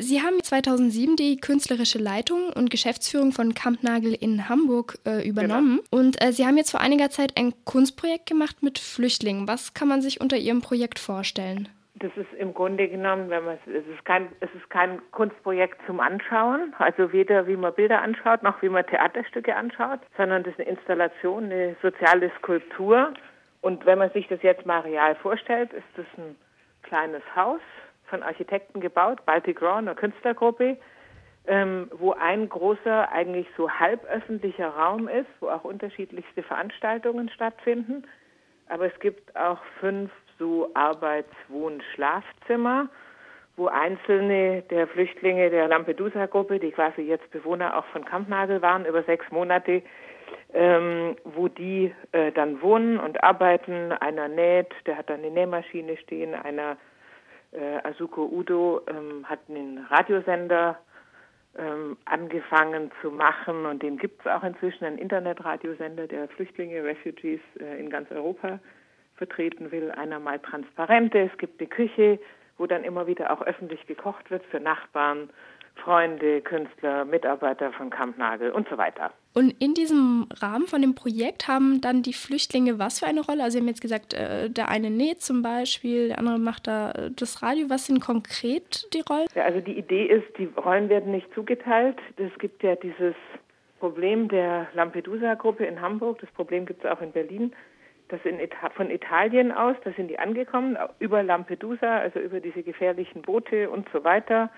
Sie haben 2007 die künstlerische Leitung und Geschäftsführung von Kampnagel in Hamburg äh, übernommen. Genau. Und äh, Sie haben jetzt vor einiger Zeit ein Kunstprojekt gemacht mit Flüchtlingen. Was kann man sich unter Ihrem Projekt vorstellen? Das ist im Grunde genommen, wenn man es ist kein es ist kein Kunstprojekt zum Anschauen, also weder wie man Bilder anschaut noch wie man Theaterstücke anschaut, sondern das ist eine Installation, eine soziale Skulptur. Und wenn man sich das jetzt mal real vorstellt, ist das ein kleines Haus von Architekten gebaut, Baltic Raw, einer Künstlergruppe, ähm, wo ein großer, eigentlich so halböffentlicher Raum ist, wo auch unterschiedlichste Veranstaltungen stattfinden. Aber es gibt auch fünf so Arbeits-, Wohn-, Schlafzimmer, wo einzelne der Flüchtlinge der Lampedusa-Gruppe, die quasi jetzt Bewohner auch von Kampnagel waren, über sechs Monate, ähm, wo die äh, dann wohnen und arbeiten. Einer näht, der hat dann eine Nähmaschine stehen, einer äh, Asuko Udo ähm, hat einen Radiosender ähm, angefangen zu machen und den gibt es auch inzwischen, einen Internetradiosender, der Flüchtlinge, Refugees äh, in ganz Europa vertreten will. Einer mal Transparente, es gibt eine Küche, wo dann immer wieder auch öffentlich gekocht wird für Nachbarn, Freunde, Künstler, Mitarbeiter von Kampnagel und so weiter. Und in diesem Rahmen von dem Projekt haben dann die Flüchtlinge was für eine Rolle? Also Sie haben jetzt gesagt, äh, der eine näht zum Beispiel, der andere macht da äh, das Radio. Was sind konkret die Rollen? Ja, also die Idee ist, die Rollen werden nicht zugeteilt. Es gibt ja dieses Problem der Lampedusa-Gruppe in Hamburg. Das Problem gibt es auch in Berlin. Das in Ita von Italien aus, da sind die angekommen, über Lampedusa, also über diese gefährlichen Boote und so weiter.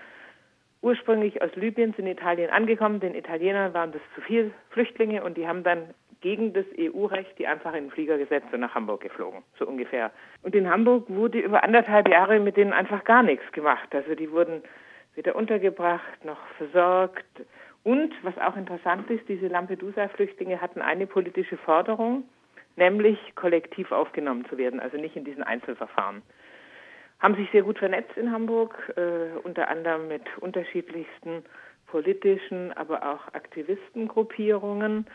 Ursprünglich aus Libyen sind in Italien angekommen. Den Italienern waren das zu viel Flüchtlinge und die haben dann gegen das EU-Recht die einfach in den Flieger gesetzt und nach Hamburg geflogen, so ungefähr. Und in Hamburg wurde über anderthalb Jahre mit denen einfach gar nichts gemacht. Also die wurden weder untergebracht noch versorgt. Und was auch interessant ist, diese Lampedusa-Flüchtlinge hatten eine politische Forderung, nämlich kollektiv aufgenommen zu werden, also nicht in diesen Einzelverfahren. Haben sich sehr gut vernetzt in Hamburg, äh, unter anderem mit unterschiedlichsten politischen, aber auch Aktivistengruppierungen,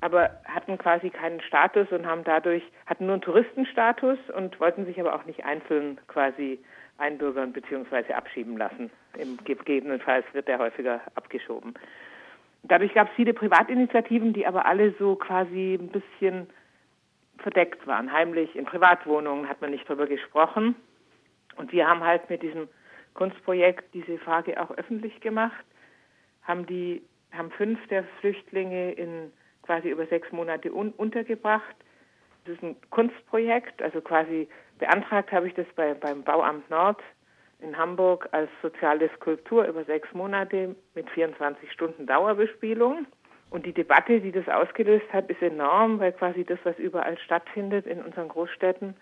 aber hatten quasi keinen Status und haben dadurch, hatten nur einen Touristenstatus und wollten sich aber auch nicht einzeln quasi einbürgern bzw. abschieben lassen. Im gegebenenfalls wird der häufiger abgeschoben. Dadurch gab es viele Privatinitiativen, die aber alle so quasi ein bisschen verdeckt waren. Heimlich in Privatwohnungen hat man nicht darüber gesprochen. Und wir haben halt mit diesem Kunstprojekt diese Frage auch öffentlich gemacht, haben die, haben fünf der Flüchtlinge in quasi über sechs Monate un untergebracht. Das ist ein Kunstprojekt, also quasi beantragt habe ich das bei, beim Bauamt Nord in Hamburg als soziale Skulptur über sechs Monate mit 24 Stunden Dauerbespielung. Und die Debatte, die das ausgelöst hat, ist enorm, weil quasi das, was überall stattfindet in unseren Großstädten,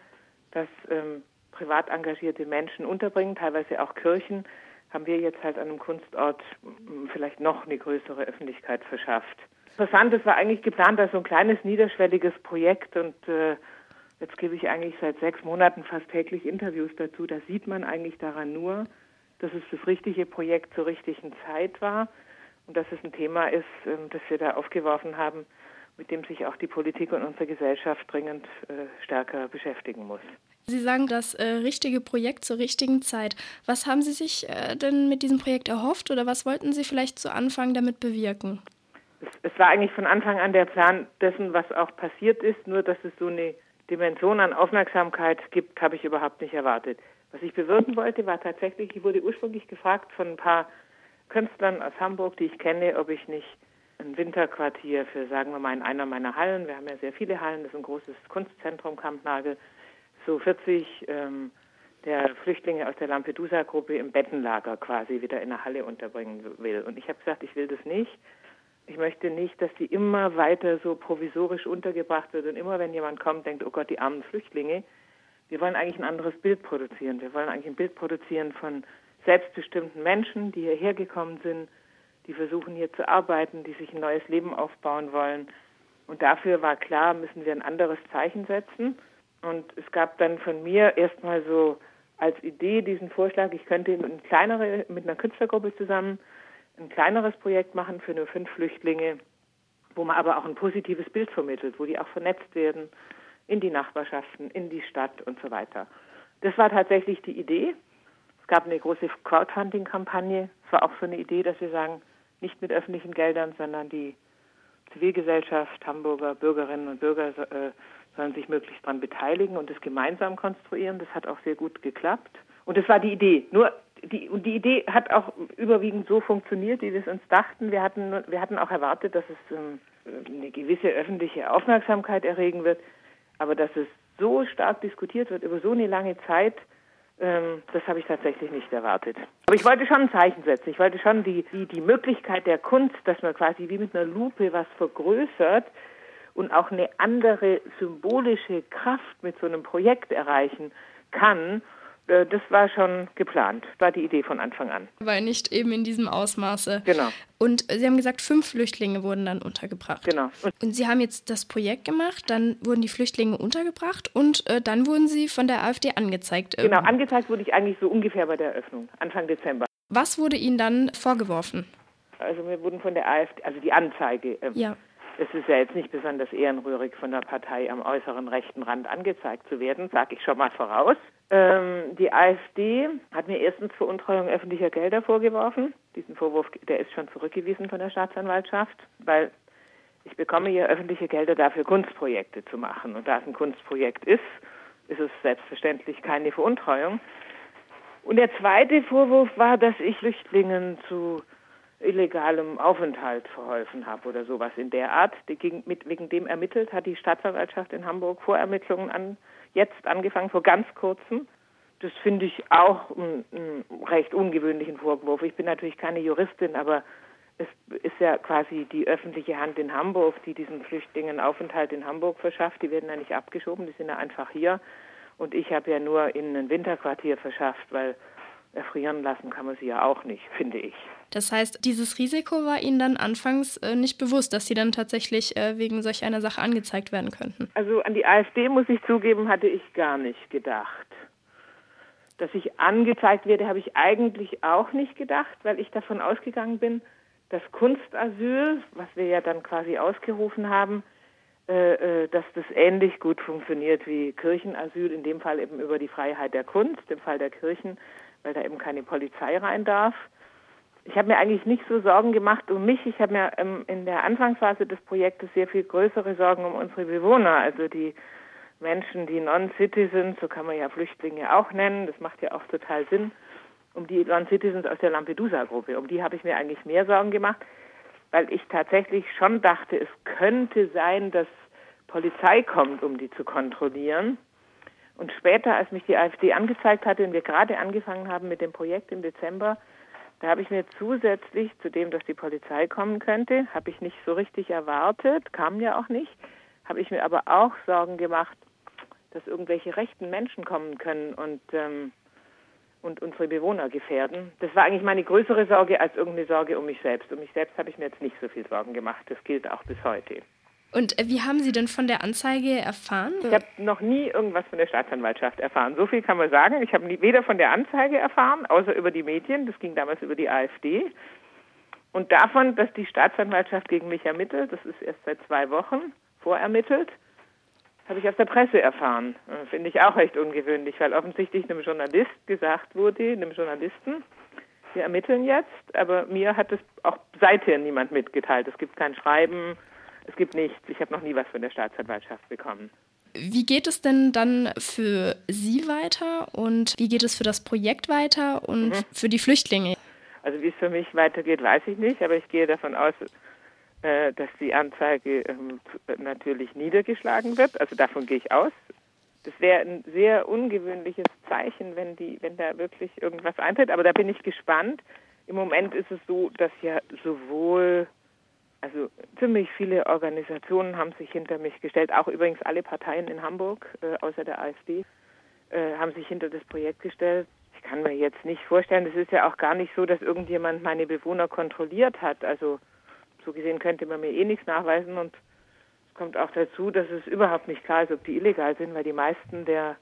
dass ähm, privat engagierte Menschen unterbringen, teilweise auch Kirchen, haben wir jetzt halt an einem Kunstort vielleicht noch eine größere Öffentlichkeit verschafft. Interessant, es war eigentlich geplant als so ein kleines niederschwelliges Projekt und äh, jetzt gebe ich eigentlich seit sechs Monaten fast täglich Interviews dazu. Da sieht man eigentlich daran nur, dass es das richtige Projekt zur richtigen Zeit war und dass es ein Thema ist, ähm, das wir da aufgeworfen haben, mit dem sich auch die Politik und unsere Gesellschaft dringend äh, stärker beschäftigen muss. Sie sagen das äh, richtige Projekt zur richtigen Zeit. Was haben Sie sich äh, denn mit diesem Projekt erhofft oder was wollten Sie vielleicht zu Anfang damit bewirken? Es, es, war eigentlich von Anfang an der Plan dessen, was auch passiert ist, nur dass es so eine Dimension an Aufmerksamkeit gibt, habe ich überhaupt nicht erwartet. Was ich bewirken wollte, war tatsächlich, ich wurde ursprünglich gefragt von ein paar Künstlern aus Hamburg, die ich kenne, ob ich nicht ein Winterquartier für, sagen wir mal, in einer meiner Hallen, wir haben ja sehr viele Hallen, das ist ein großes Kunstzentrum Kampnagel, so 40 ähm, der Flüchtlinge aus der Lampedusa-Gruppe im Bettenlager quasi wieder in der Halle unterbringen will. Und ich habe gesagt, ich will das nicht. Ich möchte nicht, dass die immer weiter so provisorisch untergebracht wird und immer, wenn jemand kommt, denkt, oh Gott, die armen Flüchtlinge. Wir wollen eigentlich ein anderes Bild produzieren. Wir wollen eigentlich ein Bild produzieren von selbstbestimmten Menschen, die hierher gekommen sind, die versuchen hier zu arbeiten, die sich ein neues Leben aufbauen wollen. Und dafür war klar, müssen wir ein anderes Zeichen setzen. Und es gab dann von mir erstmal so als Idee diesen Vorschlag, ich könnte mit, kleinere, mit einer Künstlergruppe zusammen ein kleineres Projekt machen für nur fünf Flüchtlinge, wo man aber auch ein positives Bild vermittelt, wo die auch vernetzt werden in die Nachbarschaften, in die Stadt und so weiter. Das war tatsächlich die Idee. Es gab eine große Crowdfunding-Kampagne. Es war auch so eine Idee, dass wir sagen, nicht mit öffentlichen Geldern, sondern die Zivilgesellschaft, Hamburger Bürgerinnen und Bürger äh, sollen sich möglichst daran beteiligen und es gemeinsam konstruieren. Das hat auch sehr gut geklappt. Und das war die Idee. Nur die, und die Idee hat auch überwiegend so funktioniert, wie wir es uns dachten. Wir hatten, wir hatten auch erwartet, dass es ähm, eine gewisse öffentliche Aufmerksamkeit erregen wird, aber dass es so stark diskutiert wird über so eine lange Zeit, ähm, das habe ich tatsächlich nicht erwartet. Aber ich wollte schon ein Zeichen setzen. Ich wollte schon die, die, die Möglichkeit der Kunst, dass man quasi wie mit einer Lupe was vergrößert und auch eine andere symbolische Kraft mit so einem Projekt erreichen kann, äh, das war schon geplant, war die Idee von Anfang an. Weil nicht eben in diesem Ausmaße. Genau. Und Sie haben gesagt, fünf Flüchtlinge wurden dann untergebracht. Genau. Und, Sie haben jetzt das Projekt gemacht, dann wurden die Flüchtlinge untergebracht und äh, dann wurden sie von der AfD angezeigt. Genau, angezeigt wurde ich eigentlich so ungefähr bei der Eröffnung, Anfang Dezember. Was wurde Ihnen dann vorgeworfen? Also wir wurden von der AfD, also die Anzeige. Ähm, ja es ist ja jetzt nicht besonders ehrenrührig von der Partei am äußeren rechten Rand angezeigt zu werden, sage ich schon mal voraus. Ähm, die AfD hat mir erstens Veruntreuung öffentlicher Gelder vorgeworfen. Diesen Vorwurf, der ist schon zurückgewiesen von der Staatsanwaltschaft, weil ich bekomme hier öffentliche Gelder dafür, Kunstprojekte zu machen. Und da es ein Kunstprojekt ist, ist es selbstverständlich keine Veruntreuung. Und der zweite Vorwurf war, dass ich Flüchtlingen zu illegalem Aufenthalt verholfen habe oder sowas in der Art. Mit, wegen dem ermittelt hat die Staatsanwaltschaft in Hamburg Vorermittlungen an, jetzt angefangen, vor ganz kurzem. Das finde ich auch einen recht ungewöhnlichen Vorwurf. Ich bin natürlich keine Juristin, aber es ist ja quasi die öffentliche Hand in Hamburg, die diesen Flüchtlingen Aufenthalt in Hamburg verschafft. Die werden ja nicht abgeschoben, die sind ja einfach hier. Und ich habe ja nur in ein Winterquartier verschafft, weil erfrieren lassen kann man sie ja auch nicht, finde ich. Das heißt, dieses Risiko war Ihnen dann anfangs äh, nicht bewusst, dass Sie dann tatsächlich äh, wegen solch einer Sache angezeigt werden könnten? Also an die AfD, muss ich zugeben, hatte ich gar nicht gedacht. Dass ich angezeigt werde, habe ich eigentlich auch nicht gedacht, weil ich davon ausgegangen bin, dass Kunstasyl, was wir ja dann quasi ausgerufen haben, äh, äh dass das ähnlich gut funktioniert wie Kirchenasyl, in dem Fall eben über die Freiheit der Kunst, im Fall der Kirchen, weil da eben keine Polizei rein darf ich habe mir eigentlich nicht so Sorgen gemacht um mich. Ich habe mir ähm, in der Anfangsphase des Projektes sehr viel größere Sorgen um unsere Bewohner, also die Menschen, die Non-Citizens, so kann man ja Flüchtlinge auch nennen, das macht ja auch total Sinn, um die Non-Citizens aus der Lampedusa-Gruppe. Um die habe ich mir eigentlich mehr Sorgen gemacht, weil ich tatsächlich schon dachte, es könnte sein, dass Polizei kommt, um die zu kontrollieren. Und später, als mich die AfD angezeigt hatte und wir gerade angefangen haben mit dem Projekt im Dezember, da habe ich mir zusätzlich zu dem, dass die Polizei kommen könnte, habe ich nicht so richtig erwartet, kam ja auch nicht, habe ich mir aber auch Sorgen gemacht, dass irgendwelche rechten Menschen kommen können und ähm, und unsere Bewohner gefährden. Das war eigentlich meine größere Sorge als irgendeine Sorge um mich selbst. Um mich selbst habe ich mir jetzt nicht so viel Sorgen gemacht. Das gilt auch bis heute. Und äh, wie haben Sie denn von der Anzeige erfahren? Ich habe noch nie irgendwas von der Staatsanwaltschaft erfahren. So viel kann man sagen. Ich habe weder von der Anzeige erfahren, außer über die Medien. Das ging damals über die AfD. Und davon, dass die Staatsanwaltschaft gegen mich ermittelt, das ist erst seit zwei Wochen vorermittelt, habe ich aus der Presse erfahren. Äh, finde ich auch recht ungewöhnlich, weil offensichtlich einem Journalist gesagt wurde, einem Journalisten, wir ermitteln jetzt, aber mir hat es auch seither niemand mitgeteilt. Es gibt kein Schreiben, es gibt nichts. Ich habe noch nie was von der Staatsanwaltschaft bekommen. Wie geht es denn dann für Sie weiter und wie geht es für das Projekt weiter und mhm. für die Flüchtlinge? Also wie es für mich weitergeht, weiß ich nicht, aber ich gehe davon aus, äh, dass die Anzeige ähm, natürlich niedergeschlagen wird. Also davon gehe ich aus. Das wäre ein sehr ungewöhnliches Zeichen, wenn die, wenn da wirklich irgendwas eintritt. Aber da bin ich gespannt. Im Moment ist es so, dass ja sowohl also ziemlich viele Organisationen haben sich hinter mich gestellt, auch übrigens alle Parteien in Hamburg, äh, außer der AfD, äh, haben sich hinter das Projekt gestellt. Ich kann mir jetzt nicht vorstellen, es ist ja auch gar nicht so, dass irgendjemand meine Bewohner kontrolliert hat. Also so gesehen könnte man mir eh nichts nachweisen und es kommt auch dazu, dass es überhaupt nicht klar ist, ob die illegal sind, weil die meisten der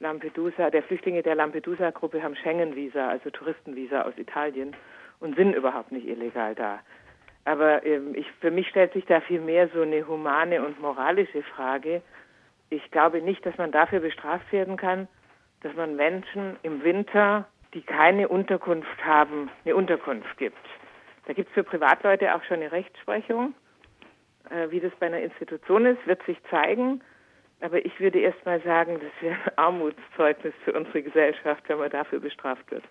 Lampedusa, der Flüchtlinge der Lampedusa-Gruppe haben Schengen-Visa, also Touristenvisa aus Italien und sind überhaupt nicht illegal da. Aber ähm, ich, für mich stellt sich da viel mehr so eine humane und moralische Frage. Ich glaube nicht, dass man dafür bestraft werden kann, dass man Menschen im Winter, die keine Unterkunft haben, eine Unterkunft gibt. Da gibt es für Privatleute auch schon eine Rechtsprechung. Äh, wie das bei einer Institution ist, wird sich zeigen. Aber ich würde erst mal sagen, das wäre ein Armutszeugnis für unsere Gesellschaft, wenn man dafür bestraft wird.